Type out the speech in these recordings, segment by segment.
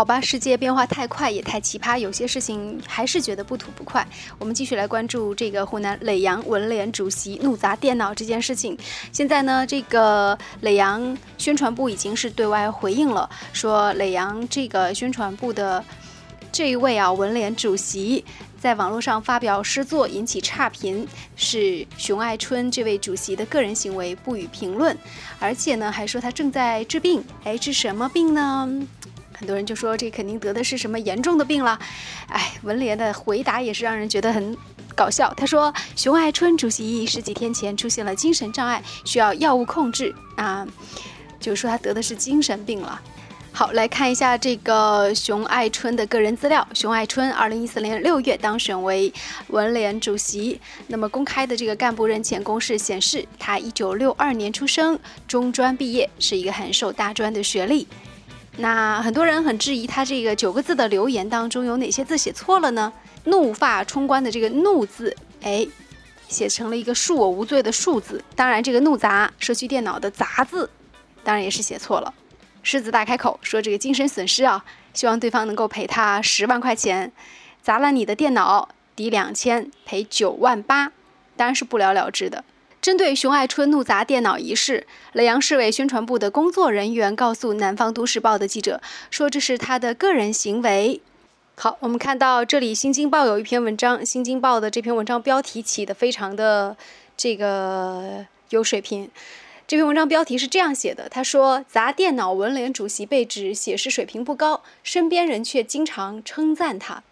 好吧，世界变化太快，也太奇葩，有些事情还是觉得不吐不快。我们继续来关注这个湖南耒阳文联主席怒砸电脑这件事情。现在呢，这个耒阳宣传部已经是对外回应了，说耒阳这个宣传部的这一位啊文联主席。在网络上发表诗作引起差评，是熊爱春这位主席的个人行为，不予评论。而且呢，还说他正在治病。哎，治什么病呢？很多人就说这肯定得的是什么严重的病了。哎，文联的回答也是让人觉得很搞笑。他说，熊爱春主席十几天前出现了精神障碍，需要药物控制啊，就是说他得的是精神病了。好，来看一下这个熊爱春的个人资料。熊爱春，二零一四年六月当选为文联主席。那么公开的这个干部任前公示显示，他一九六二年出生，中专毕业，是一个很受大专的学历。那很多人很质疑他这个九个字的留言当中有哪些字写错了呢？怒发冲冠的这个“怒”字，哎，写成了一个恕我无罪的“恕”字。当然，这个“怒砸”社区电脑的“砸”字，当然也是写错了。狮子大开口说：“这个精神损失啊，希望对方能够赔他十万块钱，砸了你的电脑抵两千，赔九万八，当然是不了了之的。”针对熊爱春怒砸电脑一事，耒阳市委宣传部的工作人员告诉南方都市报的记者说：“这是他的个人行为。”好，我们看到这里，《新京报》有一篇文章，《新京报》的这篇文章标题起的非常的这个有水平。这篇文章标题是这样写的：他说，砸电脑文联主席被指写诗水平不高，身边人却经常称赞他。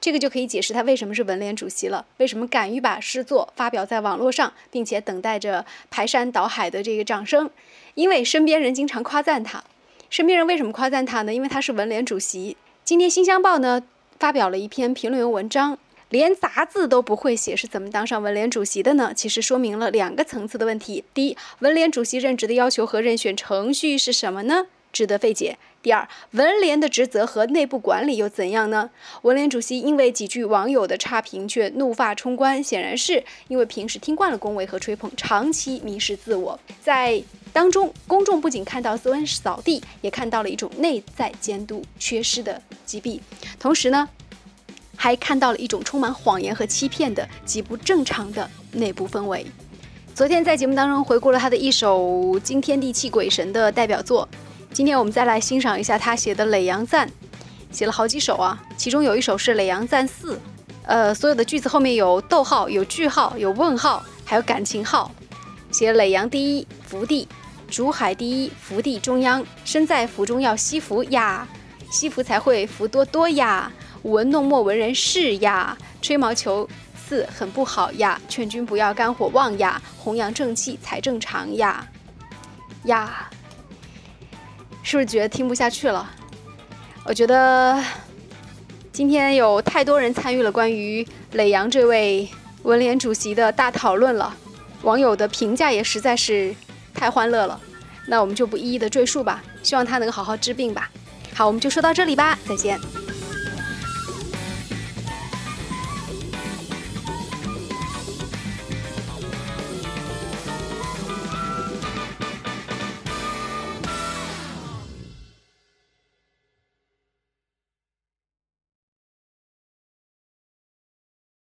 这个就可以解释他为什么是文联主席了，为什么敢于把诗作发表在网络上，并且等待着排山倒海的这个掌声。因为身边人经常夸赞他。身边人为什么夸赞他呢？因为他是文联主席。今天《新乡报》呢发表了一篇评论员文章。连杂字都不会写，是怎么当上文联主席的呢？其实说明了两个层次的问题：第一，文联主席任职的要求和任选程序是什么呢？值得费解。第二，文联的职责和内部管理又怎样呢？文联主席因为几句网友的差评却怒发冲冠，显然是因为平时听惯了恭维和吹捧，长期迷失自我。在当中，公众不仅看到斯文扫地，也看到了一种内在监督缺失的疾病。同时呢？还看到了一种充满谎言和欺骗的极不正常的内部氛围。昨天在节目当中回顾了他的一首惊天地泣鬼神的代表作，今天我们再来欣赏一下他写的《耒阳赞》，写了好几首啊，其中有一首是《耒阳赞四》，呃，所有的句子后面有逗号、有句号、有问号，还有感情号。写耒阳第一福地，竹海第一福地中央，身在福中要惜福呀，惜福才会福多多呀。舞文弄墨文人士呀，吹毛求疵很不好呀，劝君不要肝火旺呀，弘扬正气才正常呀，呀，是不是觉得听不下去了？我觉得今天有太多人参与了关于耒阳这位文联主席的大讨论了，网友的评价也实在是太欢乐了，那我们就不一一的赘述吧，希望他能好好治病吧。好，我们就说到这里吧，再见。